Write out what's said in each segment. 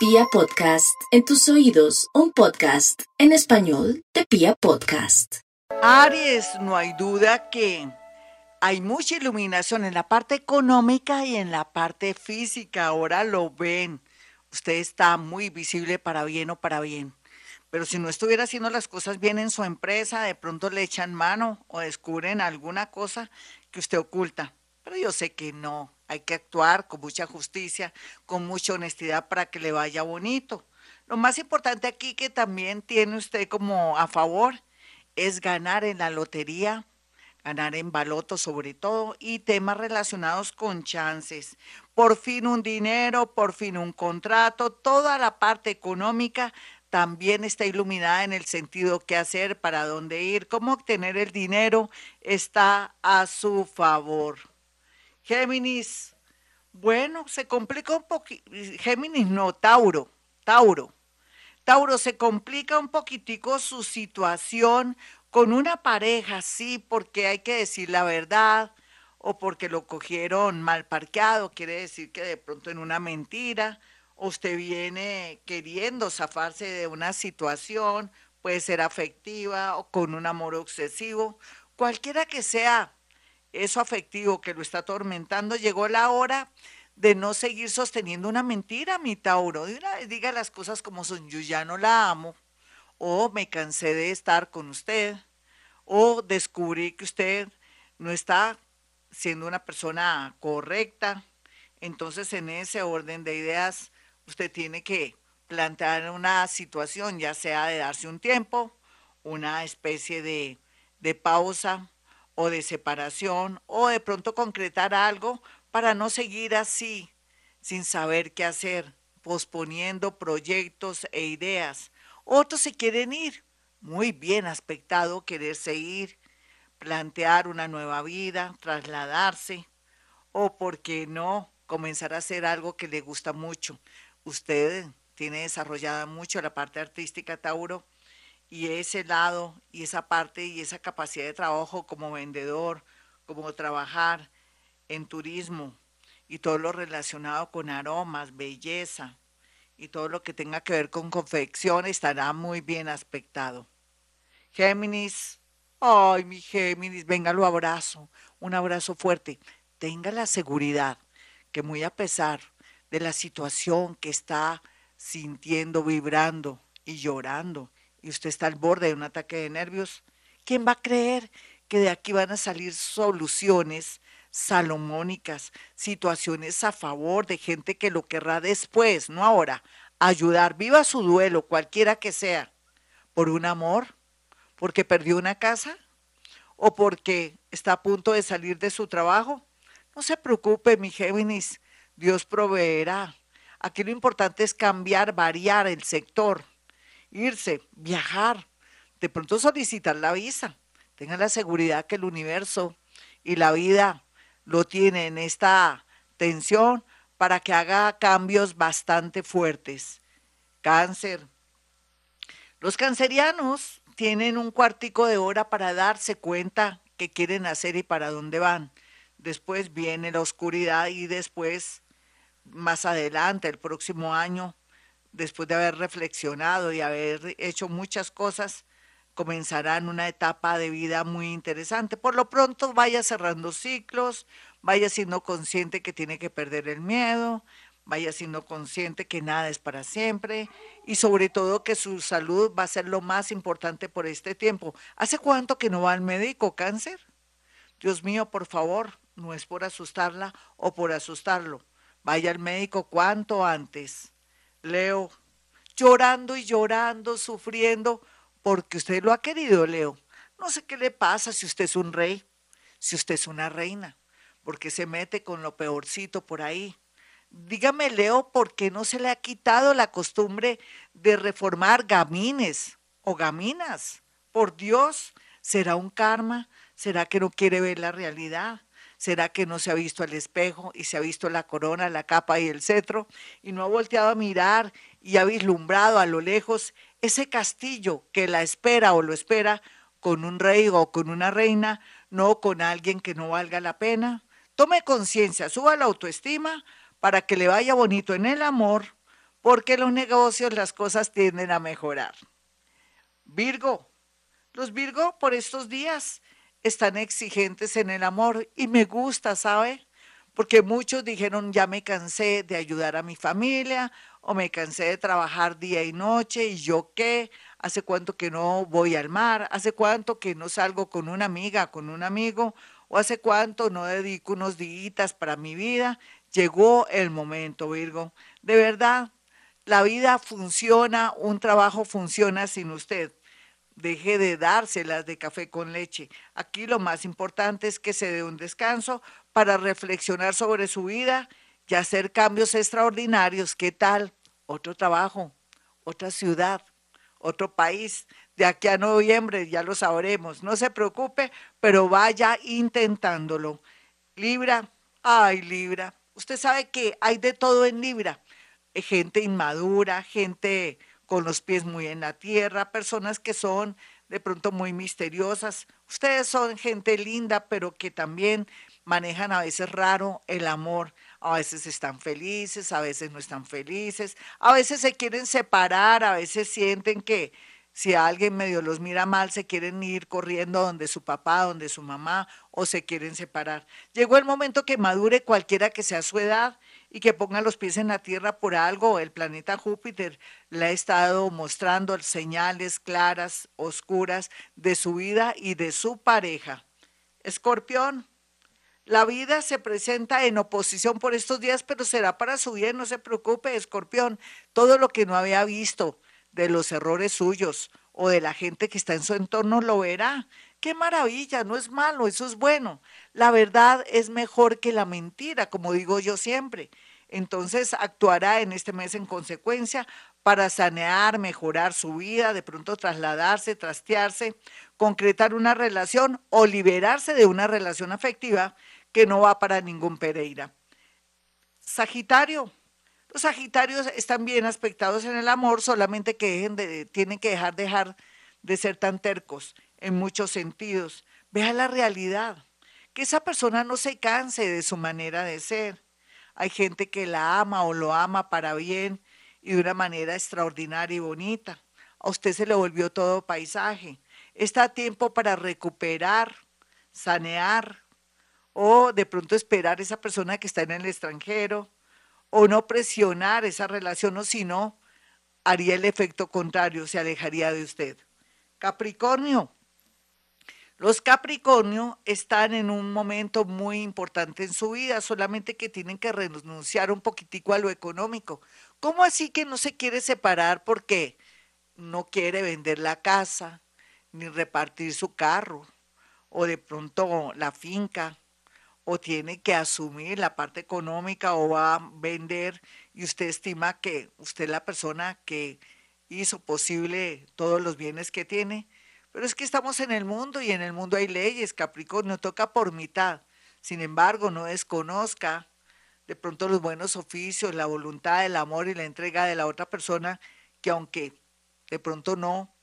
Pia Podcast, en tus oídos, un podcast en español de Pia Podcast. Aries, no hay duda que hay mucha iluminación en la parte económica y en la parte física. Ahora lo ven. Usted está muy visible para bien o para bien. Pero si no estuviera haciendo las cosas bien en su empresa, de pronto le echan mano o descubren alguna cosa que usted oculta. Pero yo sé que no. Hay que actuar con mucha justicia, con mucha honestidad para que le vaya bonito. Lo más importante aquí que también tiene usted como a favor es ganar en la lotería, ganar en baloto sobre todo y temas relacionados con chances. Por fin un dinero, por fin un contrato, toda la parte económica también está iluminada en el sentido qué hacer, para dónde ir, cómo obtener el dinero, está a su favor. Géminis, bueno, se complica un poquito. Géminis no, Tauro, Tauro. Tauro, se complica un poquitico su situación con una pareja, sí, porque hay que decir la verdad o porque lo cogieron mal parqueado, quiere decir que de pronto en una mentira, usted viene queriendo zafarse de una situación, puede ser afectiva o con un amor obsesivo, cualquiera que sea eso afectivo que lo está atormentando, llegó la hora de no seguir sosteniendo una mentira, mi Tauro. diga las cosas como son, yo ya no la amo, o me cansé de estar con usted, o descubrí que usted no está siendo una persona correcta. Entonces, en ese orden de ideas, usted tiene que plantear una situación, ya sea de darse un tiempo, una especie de, de pausa, o de separación o de pronto concretar algo para no seguir así, sin saber qué hacer, posponiendo proyectos e ideas. Otros se quieren ir, muy bien aspectado quererse ir, plantear una nueva vida, trasladarse, o por qué no comenzar a hacer algo que le gusta mucho. Usted tiene desarrollada mucho la parte artística, Tauro, y ese lado y esa parte y esa capacidad de trabajo como vendedor, como trabajar en turismo y todo lo relacionado con aromas, belleza y todo lo que tenga que ver con confección estará muy bien aspectado. Géminis, ay mi Géminis, venga lo abrazo, un abrazo fuerte. Tenga la seguridad que muy a pesar de la situación que está sintiendo, vibrando y llorando, y usted está al borde de un ataque de nervios, ¿quién va a creer que de aquí van a salir soluciones salomónicas, situaciones a favor de gente que lo querrá después, no ahora, ayudar, viva su duelo, cualquiera que sea, por un amor, porque perdió una casa o porque está a punto de salir de su trabajo? No se preocupe, mi Géminis, Dios proveerá. Aquí lo importante es cambiar, variar el sector irse, viajar, de pronto solicitar la visa. Tengan la seguridad que el universo y la vida lo tienen en esta tensión para que haga cambios bastante fuertes. Cáncer. Los cancerianos tienen un cuartico de hora para darse cuenta qué quieren hacer y para dónde van. Después viene la oscuridad y después, más adelante, el próximo año, después de haber reflexionado y haber hecho muchas cosas, comenzarán una etapa de vida muy interesante. Por lo pronto, vaya cerrando ciclos, vaya siendo consciente que tiene que perder el miedo, vaya siendo consciente que nada es para siempre y sobre todo que su salud va a ser lo más importante por este tiempo. ¿Hace cuánto que no va al médico cáncer? Dios mío, por favor, no es por asustarla o por asustarlo. Vaya al médico cuanto antes. Leo, llorando y llorando, sufriendo, porque usted lo ha querido, Leo. No sé qué le pasa si usted es un rey, si usted es una reina, porque se mete con lo peorcito por ahí. Dígame, Leo, ¿por qué no se le ha quitado la costumbre de reformar gamines o gaminas? Por Dios, ¿será un karma? ¿Será que no quiere ver la realidad? ¿Será que no se ha visto al espejo y se ha visto la corona, la capa y el cetro y no ha volteado a mirar y ha vislumbrado a lo lejos ese castillo que la espera o lo espera con un rey o con una reina, no con alguien que no valga la pena? Tome conciencia, suba la autoestima para que le vaya bonito en el amor, porque los negocios, las cosas tienden a mejorar. Virgo, los Virgo por estos días están exigentes en el amor y me gusta, ¿sabe? Porque muchos dijeron, ya me cansé de ayudar a mi familia o me cansé de trabajar día y noche y yo qué, hace cuánto que no voy al mar, hace cuánto que no salgo con una amiga, con un amigo o hace cuánto no dedico unos días para mi vida. Llegó el momento, Virgo. De verdad, la vida funciona, un trabajo funciona sin usted. Deje de dárselas de café con leche. Aquí lo más importante es que se dé un descanso para reflexionar sobre su vida y hacer cambios extraordinarios. ¿Qué tal? Otro trabajo, otra ciudad, otro país. De aquí a noviembre ya lo sabremos. No se preocupe, pero vaya intentándolo. Libra, ay Libra. Usted sabe que hay de todo en Libra. Gente inmadura, gente con los pies muy en la tierra, personas que son de pronto muy misteriosas. Ustedes son gente linda, pero que también manejan a veces raro el amor. A veces están felices, a veces no están felices, a veces se quieren separar, a veces sienten que si alguien medio los mira mal, se quieren ir corriendo donde su papá, donde su mamá, o se quieren separar. Llegó el momento que madure cualquiera que sea su edad y que ponga los pies en la Tierra por algo. El planeta Júpiter le ha estado mostrando señales claras, oscuras de su vida y de su pareja. Escorpión, la vida se presenta en oposición por estos días, pero será para su bien, no se preocupe, escorpión. Todo lo que no había visto de los errores suyos o de la gente que está en su entorno lo verá. Qué maravilla, no es malo, eso es bueno. La verdad es mejor que la mentira, como digo yo siempre. Entonces actuará en este mes en consecuencia para sanear, mejorar su vida, de pronto trasladarse, trastearse, concretar una relación o liberarse de una relación afectiva que no va para ningún Pereira. Sagitario. Los Sagitarios están bien aspectados en el amor, solamente que tienen que dejar, dejar de ser tan tercos en muchos sentidos. Vea la realidad, que esa persona no se canse de su manera de ser. Hay gente que la ama o lo ama para bien y de una manera extraordinaria y bonita. A usted se le volvió todo paisaje. Está a tiempo para recuperar, sanear o de pronto esperar a esa persona que está en el extranjero o no presionar esa relación o si no, haría el efecto contrario, se alejaría de usted. Capricornio, los Capricornio están en un momento muy importante en su vida, solamente que tienen que renunciar un poquitico a lo económico. ¿Cómo así que no se quiere separar porque no quiere vender la casa, ni repartir su carro, o de pronto la finca, o tiene que asumir la parte económica o va a vender y usted estima que usted es la persona que hizo posible todos los bienes que tiene? Pero es que estamos en el mundo y en el mundo hay leyes, Capricornio toca por mitad. Sin embargo, no desconozca de pronto los buenos oficios, la voluntad, el amor y la entrega de la otra persona que aunque de pronto no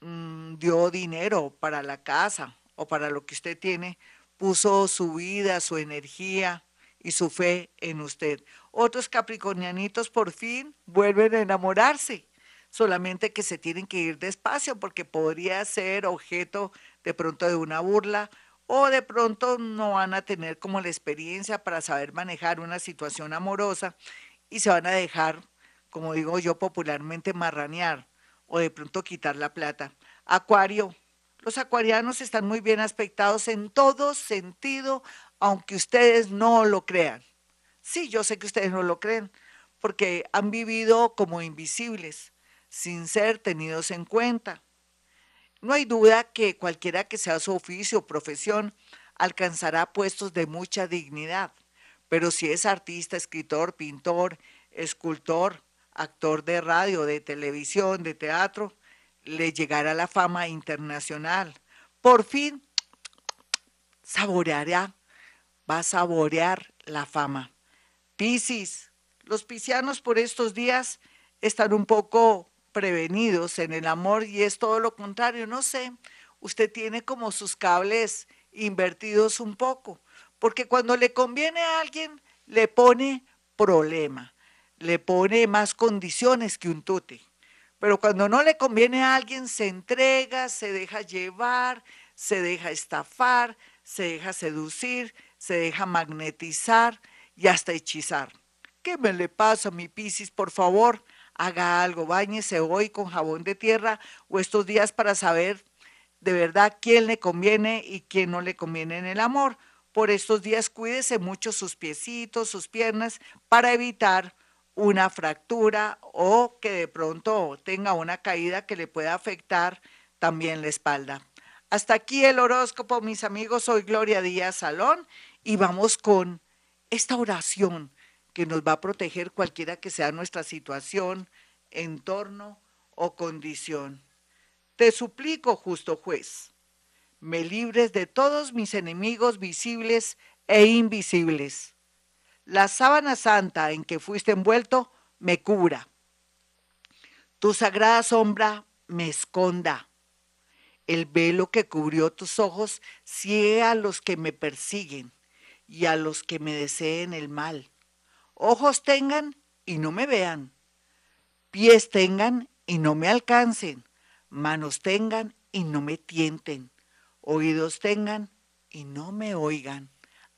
mm, dio dinero para la casa o para lo que usted tiene, puso su vida, su energía y su fe en usted. Otros capricornianitos por fin vuelven a enamorarse solamente que se tienen que ir despacio porque podría ser objeto de pronto de una burla o de pronto no van a tener como la experiencia para saber manejar una situación amorosa y se van a dejar, como digo yo popularmente, marranear o de pronto quitar la plata. Acuario, los acuarianos están muy bien aspectados en todo sentido, aunque ustedes no lo crean. Sí, yo sé que ustedes no lo creen, porque han vivido como invisibles sin ser tenidos en cuenta. No hay duda que cualquiera que sea su oficio o profesión alcanzará puestos de mucha dignidad, pero si es artista, escritor, pintor, escultor, actor de radio, de televisión, de teatro, le llegará la fama internacional. Por fin saboreará, va a saborear la fama. Piscis, los piscianos por estos días están un poco prevenidos en el amor y es todo lo contrario. No sé, usted tiene como sus cables invertidos un poco, porque cuando le conviene a alguien, le pone problema. le pone más condiciones que un tute. Pero cuando no le conviene a alguien, se entrega, se deja llevar, se deja estafar, se deja seducir, se deja magnetizar y hasta hechizar. ¿Qué me le pasa a mi Piscis? Por favor, haga algo, báñese hoy con jabón de tierra o estos días para saber de verdad quién le conviene y quién no le conviene en el amor. Por estos días cuídese mucho sus piecitos, sus piernas, para evitar una fractura o que de pronto tenga una caída que le pueda afectar también la espalda. Hasta aquí el horóscopo, mis amigos. Soy Gloria Díaz Salón y vamos con esta oración que nos va a proteger cualquiera que sea nuestra situación, entorno o condición. Te suplico, justo juez, me libres de todos mis enemigos visibles e invisibles. La sábana santa en que fuiste envuelto me cubra. Tu sagrada sombra me esconda. El velo que cubrió tus ojos ciega a los que me persiguen y a los que me deseen el mal. Ojos tengan y no me vean. Pies tengan y no me alcancen manos tengan y no me tienten, oídos tengan y no me oigan.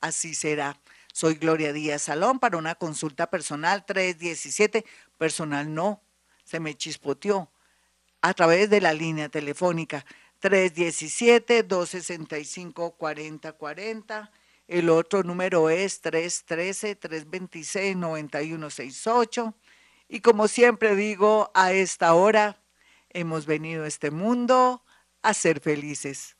Así será. Soy Gloria Díaz Salón para una consulta personal 317, personal no, se me chispoteó a través de la línea telefónica 317-265-4040. El otro número es 313-326-9168. Y como siempre digo, a esta hora Hemos venido a este mundo a ser felices.